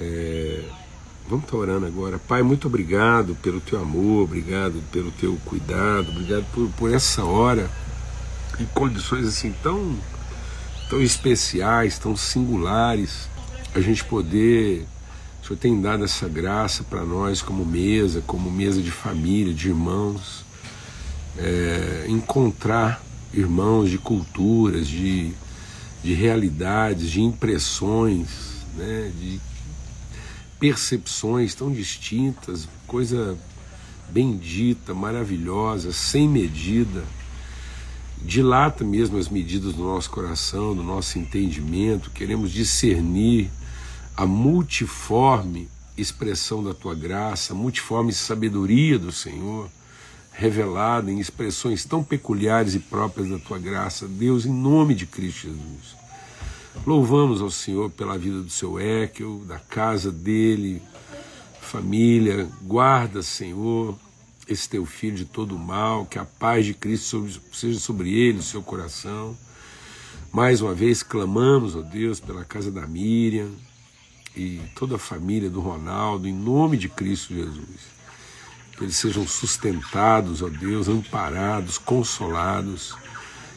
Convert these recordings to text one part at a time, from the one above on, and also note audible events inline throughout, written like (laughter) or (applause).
É, vamos estar orando agora. Pai, muito obrigado pelo teu amor, obrigado pelo teu cuidado, obrigado por, por essa hora em condições assim tão, tão especiais, tão singulares, a gente poder. O Senhor tem dado essa graça para nós como mesa, como mesa de família, de irmãos, é, encontrar irmãos de culturas, de, de realidades, de impressões, né, de percepções tão distintas, coisa bendita, maravilhosa, sem medida. Dilata mesmo as medidas do nosso coração, do nosso entendimento, queremos discernir a multiforme expressão da tua graça, a multiforme sabedoria do Senhor, revelada em expressões tão peculiares e próprias da tua graça, Deus, em nome de Cristo Jesus. Louvamos ao Senhor pela vida do seu Ekel, da casa dele, família. Guarda, Senhor, esse teu filho de todo mal, que a paz de Cristo seja sobre ele, o seu coração. Mais uma vez clamamos, ó Deus, pela casa da Miriam e toda a família do Ronaldo, em nome de Cristo Jesus. Que eles sejam sustentados, ó Deus, amparados, consolados.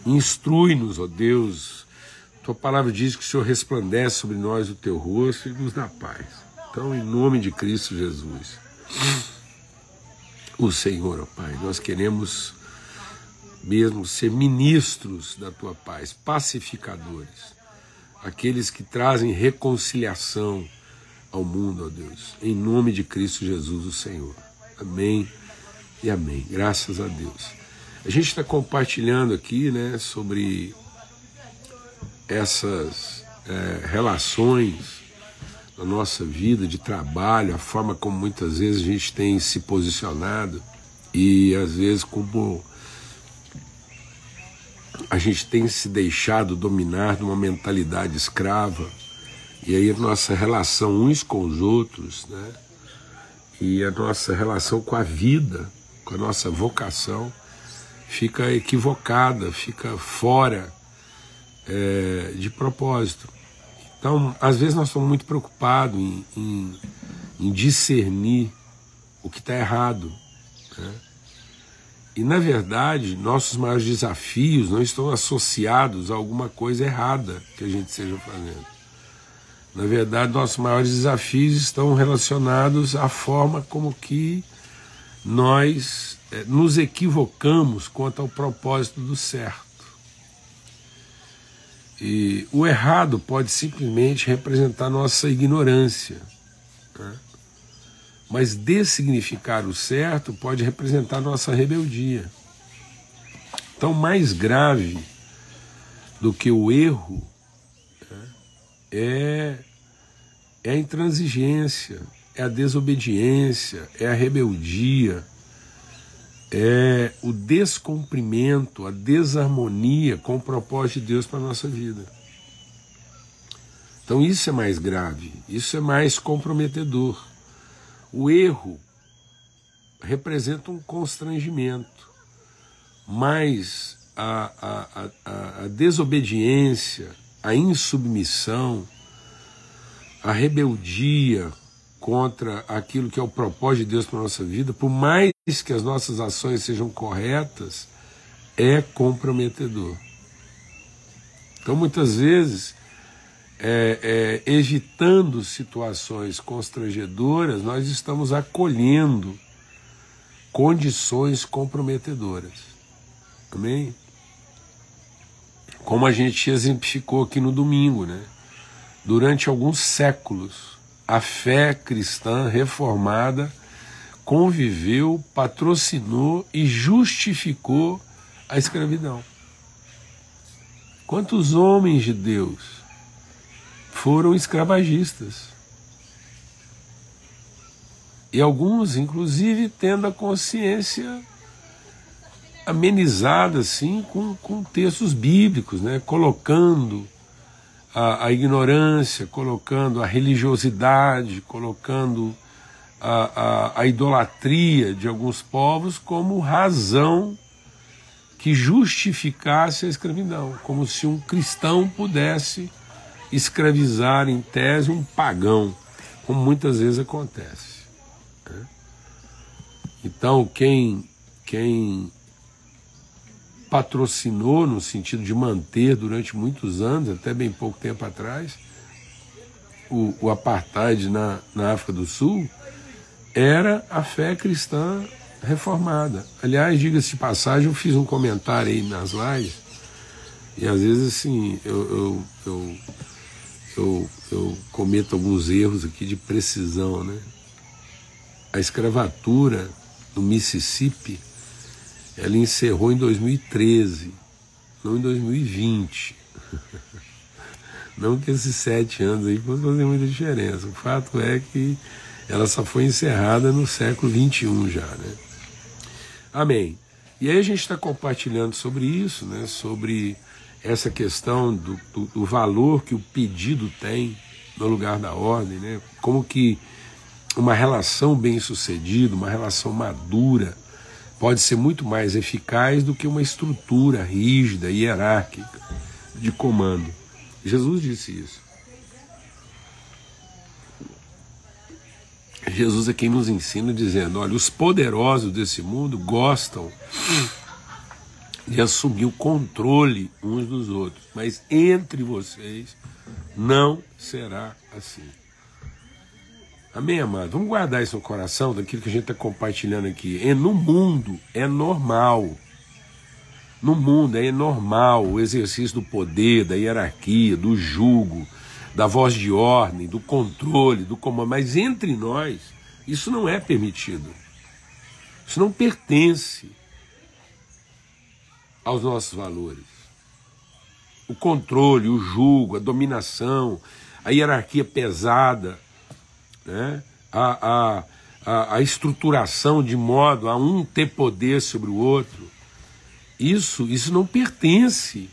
Instrui-nos, ó Deus, tua palavra diz que o Senhor resplandece sobre nós o teu rosto e nos dá paz. Então, em nome de Cristo Jesus, o Senhor, ó Pai, nós queremos mesmo ser ministros da tua paz, pacificadores, aqueles que trazem reconciliação ao mundo, ó Deus, em nome de Cristo Jesus, o Senhor. Amém e amém. Graças a Deus. A gente está compartilhando aqui, né, sobre essas é, relações na nossa vida de trabalho, a forma como muitas vezes a gente tem se posicionado e às vezes como a gente tem se deixado dominar de uma mentalidade escrava e aí a nossa relação uns com os outros, né? E a nossa relação com a vida, com a nossa vocação fica equivocada, fica fora é, de propósito. Então, às vezes nós estamos muito preocupados em, em, em discernir o que está errado. Né? E, na verdade, nossos maiores desafios não estão associados a alguma coisa errada que a gente esteja fazendo. Na verdade, nossos maiores desafios estão relacionados à forma como que nós é, nos equivocamos quanto ao propósito do certo. E o errado pode simplesmente representar nossa ignorância. Né? Mas dessignificar o certo pode representar nossa rebeldia. Então, mais grave do que o erro né, é, é a intransigência, é a desobediência, é a rebeldia é o descumprimento, a desarmonia com o propósito de Deus para a nossa vida. Então isso é mais grave, isso é mais comprometedor. O erro representa um constrangimento, mas a, a, a, a desobediência, a insubmissão, a rebeldia, contra aquilo que é o propósito de Deus para a nossa vida, por mais que as nossas ações sejam corretas, é comprometedor. Então, muitas vezes, é, é, evitando situações constrangedoras, nós estamos acolhendo condições comprometedoras. Amém? Como a gente exemplificou aqui no domingo, né? Durante alguns séculos, a fé cristã reformada conviveu, patrocinou e justificou a escravidão. Quantos homens de Deus foram escravagistas? E alguns, inclusive, tendo a consciência amenizada assim com, com textos bíblicos, né? colocando a, a ignorância, colocando a religiosidade, colocando a, a, a idolatria de alguns povos como razão que justificasse a escravidão, como se um cristão pudesse escravizar em tese um pagão. como muitas vezes acontece. Né? Então, quem, quem patrocinou no sentido de manter durante muitos anos, até bem pouco tempo atrás, o, o apartheid na, na África do Sul, era a fé cristã reformada. Aliás, diga-se de passagem, eu fiz um comentário aí nas lives, e às vezes assim, eu, eu, eu, eu, cometo alguns erros aqui de precisão, né? A escravatura no Mississippi, ela encerrou em 2013, não em 2020. (laughs) Não que esses sete anos aí fossem fazer muita diferença. O fato é que ela só foi encerrada no século XXI já, né? Amém. E aí a gente está compartilhando sobre isso, né? Sobre essa questão do, do, do, valor que o pedido tem no lugar da ordem, né? Como que uma relação bem sucedida, uma relação madura, pode ser muito mais eficaz do que uma estrutura rígida, hierárquica de comando. Jesus disse isso. Jesus é quem nos ensina dizendo: olha, os poderosos desse mundo gostam de assumir o controle uns dos outros, mas entre vocês não será assim. Amém, amado? Vamos guardar isso no coração daquilo que a gente está compartilhando aqui. E no mundo é normal. No mundo é normal o exercício do poder, da hierarquia, do jugo, da voz de ordem, do controle, do comando. Mas entre nós, isso não é permitido. Isso não pertence aos nossos valores. O controle, o julgo, a dominação, a hierarquia pesada, né? a, a, a, a estruturação de modo a um ter poder sobre o outro. Isso, isso não pertence,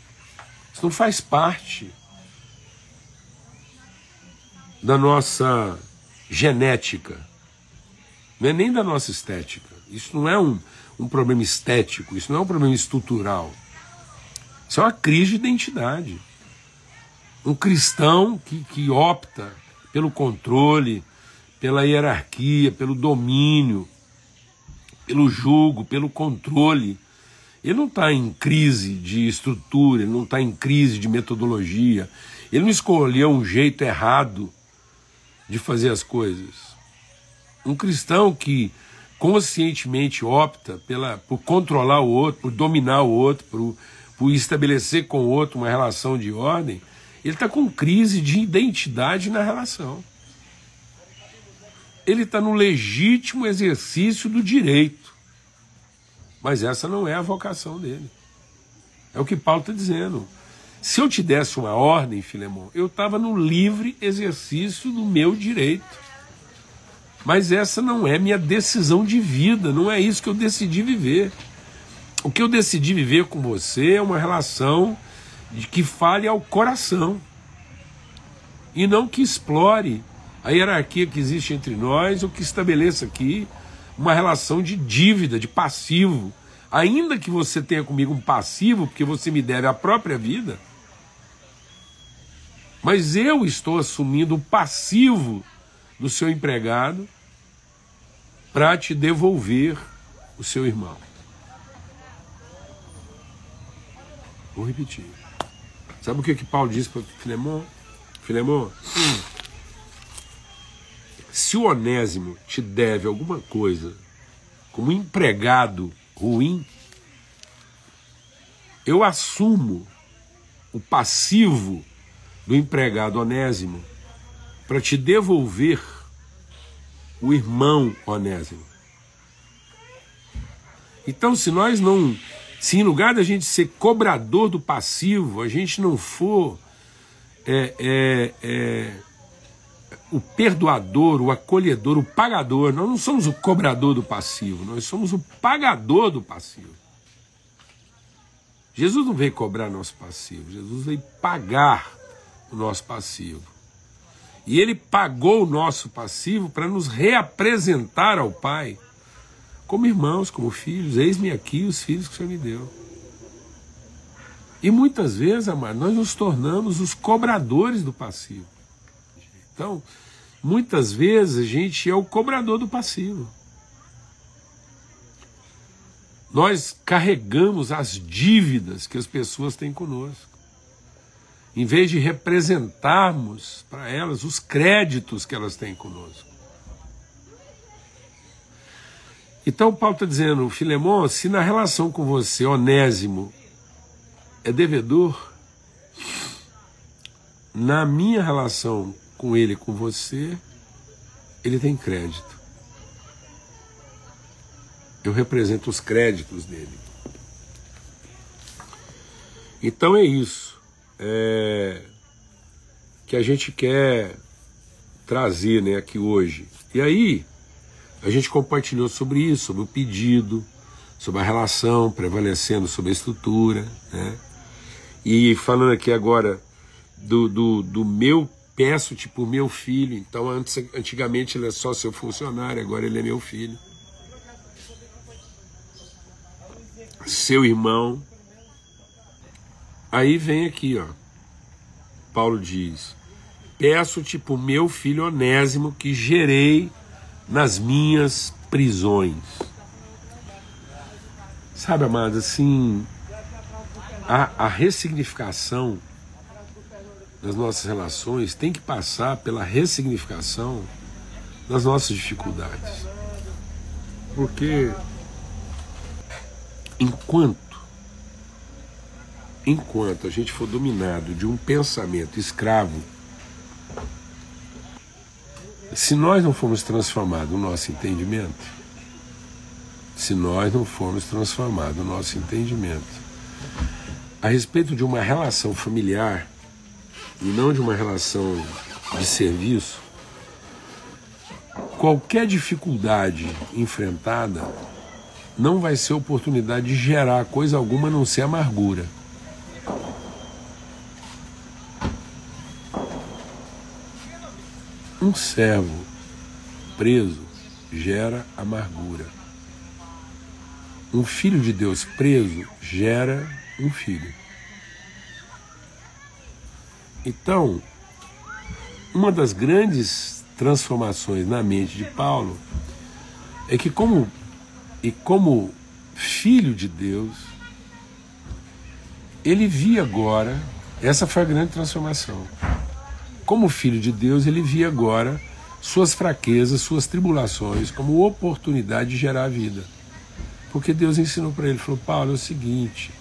isso não faz parte da nossa genética, não é nem da nossa estética. Isso não é um, um problema estético, isso não é um problema estrutural. Isso é uma crise de identidade. Um cristão que, que opta pelo controle, pela hierarquia, pelo domínio, pelo jugo, pelo controle. Ele não está em crise de estrutura, ele não está em crise de metodologia, ele não escolheu um jeito errado de fazer as coisas. Um cristão que conscientemente opta pela, por controlar o outro, por dominar o outro, por, por estabelecer com o outro uma relação de ordem, ele está com crise de identidade na relação ele está no legítimo exercício do direito. Mas essa não é a vocação dele. É o que Paulo está dizendo. Se eu te desse uma ordem, Filemão, eu estava no livre exercício do meu direito. Mas essa não é minha decisão de vida, não é isso que eu decidi viver. O que eu decidi viver com você é uma relação de que fale ao coração e não que explore a hierarquia que existe entre nós, o que estabeleça aqui uma relação de dívida, de passivo. Ainda que você tenha comigo um passivo, porque você me deve a própria vida, mas eu estou assumindo o passivo do seu empregado para te devolver o seu irmão. Vou repetir. Sabe o que, que Paulo disse para Filemão? Filemão. Se o Onésimo te deve alguma coisa como empregado ruim, eu assumo o passivo do empregado Onésimo para te devolver o irmão Onésimo. Então, se nós não, se em lugar da gente ser cobrador do passivo, a gente não for é, é, é, o perdoador, o acolhedor, o pagador. Nós não somos o cobrador do passivo, nós somos o pagador do passivo. Jesus não veio cobrar nosso passivo, Jesus veio pagar o nosso passivo. E ele pagou o nosso passivo para nos reapresentar ao Pai como irmãos, como filhos. Eis-me aqui os filhos que o Senhor me deu. E muitas vezes, amado, nós nos tornamos os cobradores do passivo. Então, muitas vezes a gente é o cobrador do passivo. Nós carregamos as dívidas que as pessoas têm conosco. Em vez de representarmos para elas os créditos que elas têm conosco. Então Paulo está dizendo, Filemão, se na relação com você, Onésimo, é devedor, na minha relação com ele com você, ele tem crédito. Eu represento os créditos dele. Então é isso é, que a gente quer trazer né, aqui hoje. E aí, a gente compartilhou sobre isso, sobre o pedido, sobre a relação prevalecendo sobre a estrutura. Né? E falando aqui agora do, do, do meu peço tipo meu filho. Então, antes, antigamente ele é só seu funcionário, agora ele é meu filho. Seu irmão. Aí vem aqui, ó. Paulo diz: Peço tipo meu filho onésimo que gerei nas minhas prisões. Sabe, amado, assim, a, a ressignificação das nossas relações tem que passar pela ressignificação das nossas dificuldades. Porque enquanto enquanto a gente for dominado de um pensamento escravo, se nós não formos transformados no nosso entendimento, se nós não formos transformados no nosso entendimento a respeito de uma relação familiar e não de uma relação de serviço, qualquer dificuldade enfrentada não vai ser oportunidade de gerar coisa alguma a não ser amargura. Um servo preso gera amargura. Um filho de Deus preso gera um filho. Então, uma das grandes transformações na mente de Paulo é que como e como filho de Deus, ele via agora, essa foi a grande transformação. Como filho de Deus, ele via agora suas fraquezas, suas tribulações como oportunidade de gerar vida. Porque Deus ensinou para ele, falou: "Paulo, é o seguinte,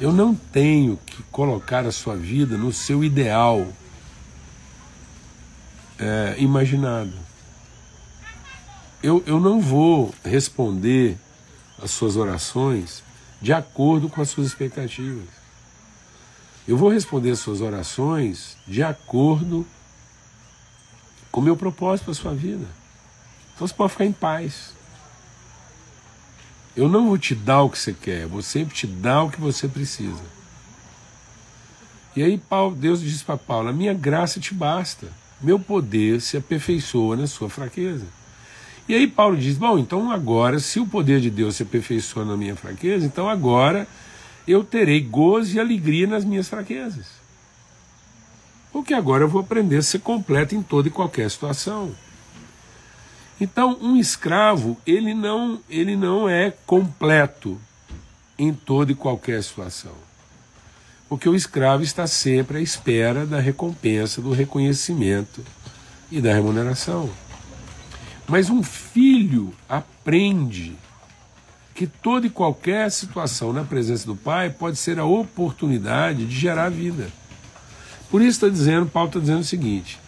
eu não tenho que colocar a sua vida no seu ideal é, imaginado. Eu, eu não vou responder as suas orações de acordo com as suas expectativas. Eu vou responder as suas orações de acordo com o meu propósito para a sua vida. Então você pode ficar em paz. Eu não vou te dar o que você quer, eu vou sempre te dar o que você precisa. E aí Paulo, Deus diz para Paulo: a minha graça te basta, meu poder se aperfeiçoa na sua fraqueza. E aí Paulo diz: bom, então agora, se o poder de Deus se aperfeiçoa na minha fraqueza, então agora eu terei gozo e alegria nas minhas fraquezas. Porque agora eu vou aprender a ser completo em toda e qualquer situação. Então, um escravo, ele não, ele não é completo em toda e qualquer situação. Porque o escravo está sempre à espera da recompensa, do reconhecimento e da remuneração. Mas um filho aprende que toda e qualquer situação na presença do pai pode ser a oportunidade de gerar vida. Por isso está dizendo, Paulo está dizendo o seguinte: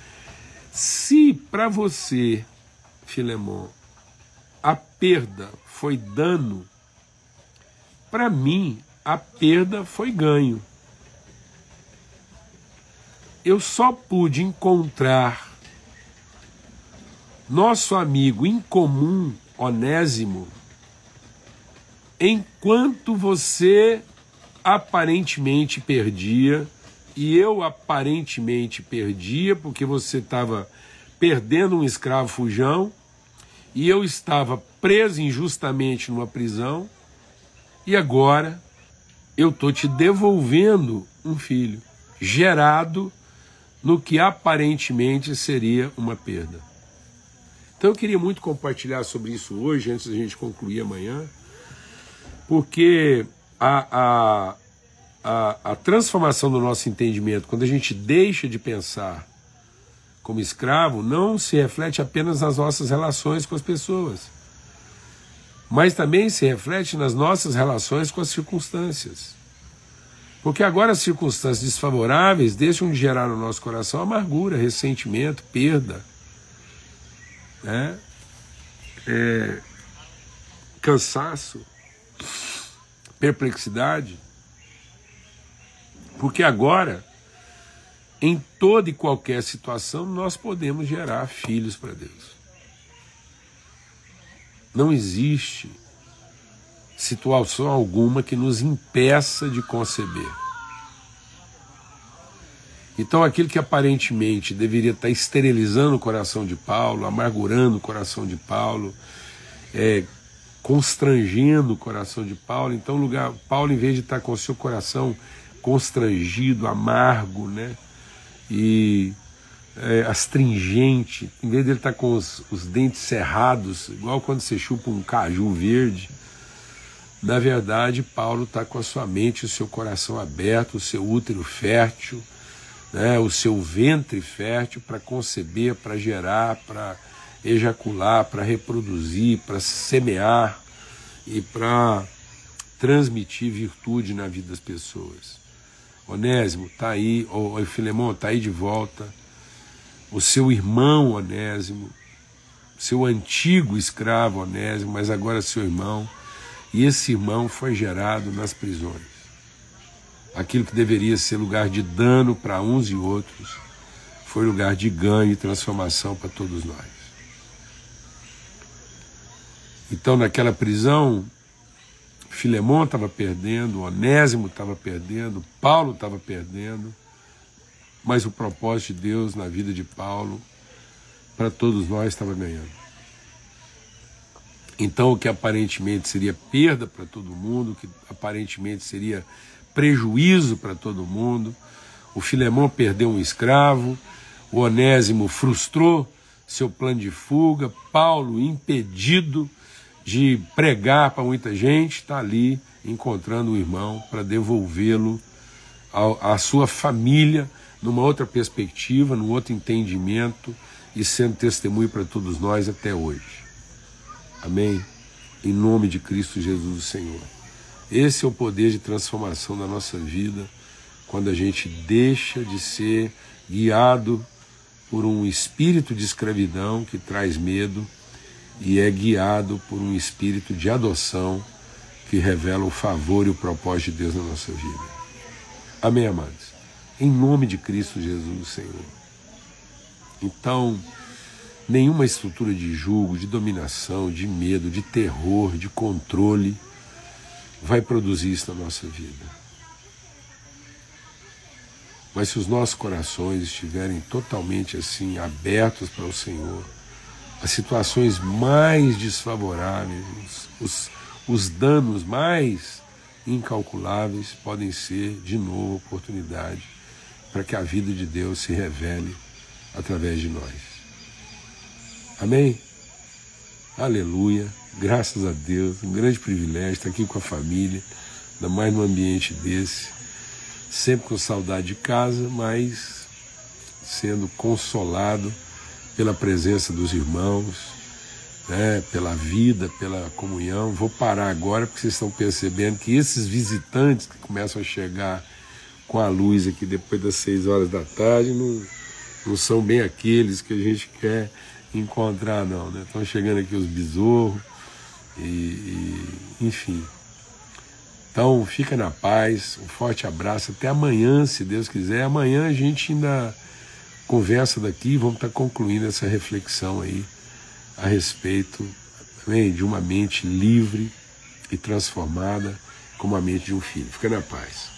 se para você Filemon, a perda foi dano, para mim a perda foi ganho. Eu só pude encontrar nosso amigo em comum, Onésimo, enquanto você aparentemente perdia e eu aparentemente perdia porque você estava perdendo um escravo fujão, e eu estava preso injustamente numa prisão, e agora eu estou te devolvendo um filho, gerado no que aparentemente seria uma perda. Então eu queria muito compartilhar sobre isso hoje, antes da gente concluir amanhã, porque a, a, a, a transformação do nosso entendimento, quando a gente deixa de pensar como escravo, não se reflete apenas nas nossas relações com as pessoas, mas também se reflete nas nossas relações com as circunstâncias. Porque agora as circunstâncias desfavoráveis deixam de gerar no nosso coração amargura, ressentimento, perda, né? É, cansaço, perplexidade. Porque agora em toda e qualquer situação, nós podemos gerar filhos para Deus. Não existe situação alguma que nos impeça de conceber. Então, aquilo que aparentemente deveria estar esterilizando o coração de Paulo, amargurando o coração de Paulo, é, constrangendo o coração de Paulo, então, lugar, Paulo, em vez de estar com o seu coração constrangido, amargo, né, e é, astringente, em vez dele estar tá com os, os dentes cerrados, igual quando você chupa um caju verde, na verdade, Paulo está com a sua mente, o seu coração aberto, o seu útero fértil, né, o seu ventre fértil para conceber, para gerar, para ejacular, para reproduzir, para semear e para transmitir virtude na vida das pessoas. Onésimo está aí, ou Filemão está aí de volta. O seu irmão Onésimo, seu antigo escravo Onésimo, mas agora seu irmão. E esse irmão foi gerado nas prisões. Aquilo que deveria ser lugar de dano para uns e outros, foi lugar de ganho e transformação para todos nós. Então, naquela prisão, Filemão estava perdendo, Onésimo estava perdendo, Paulo estava perdendo, mas o propósito de Deus na vida de Paulo, para todos nós, estava ganhando. Então, o que aparentemente seria perda para todo mundo, o que aparentemente seria prejuízo para todo mundo, o Filemão perdeu um escravo, o Onésimo frustrou seu plano de fuga, Paulo impedido de pregar para muita gente, está ali encontrando o irmão para devolvê-lo à sua família numa outra perspectiva, num outro entendimento e sendo testemunho para todos nós até hoje. Amém? Em nome de Cristo Jesus, o Senhor. Esse é o poder de transformação da nossa vida quando a gente deixa de ser guiado por um espírito de escravidão que traz medo e é guiado por um espírito de adoção que revela o favor e o propósito de Deus na nossa vida. Amém, amados? Em nome de Cristo Jesus, Senhor. Então, nenhuma estrutura de julgo, de dominação, de medo, de terror, de controle vai produzir isso na nossa vida. Mas se os nossos corações estiverem totalmente assim abertos para o Senhor, as situações mais desfavoráveis, os, os danos mais incalculáveis podem ser, de novo, oportunidade para que a vida de Deus se revele através de nós. Amém? Aleluia. Graças a Deus. Um grande privilégio estar aqui com a família, ainda mais num ambiente desse. Sempre com saudade de casa, mas sendo consolado pela presença dos irmãos, né, pela vida, pela comunhão. Vou parar agora porque vocês estão percebendo que esses visitantes que começam a chegar com a luz aqui depois das seis horas da tarde não, não são bem aqueles que a gente quer encontrar, não. Né? Estão chegando aqui os besouros, e, e, enfim. Então fica na paz, um forte abraço, até amanhã, se Deus quiser. Amanhã a gente ainda conversa daqui, vamos estar concluindo essa reflexão aí a respeito também de uma mente livre e transformada como a mente de um filho. Fica na paz.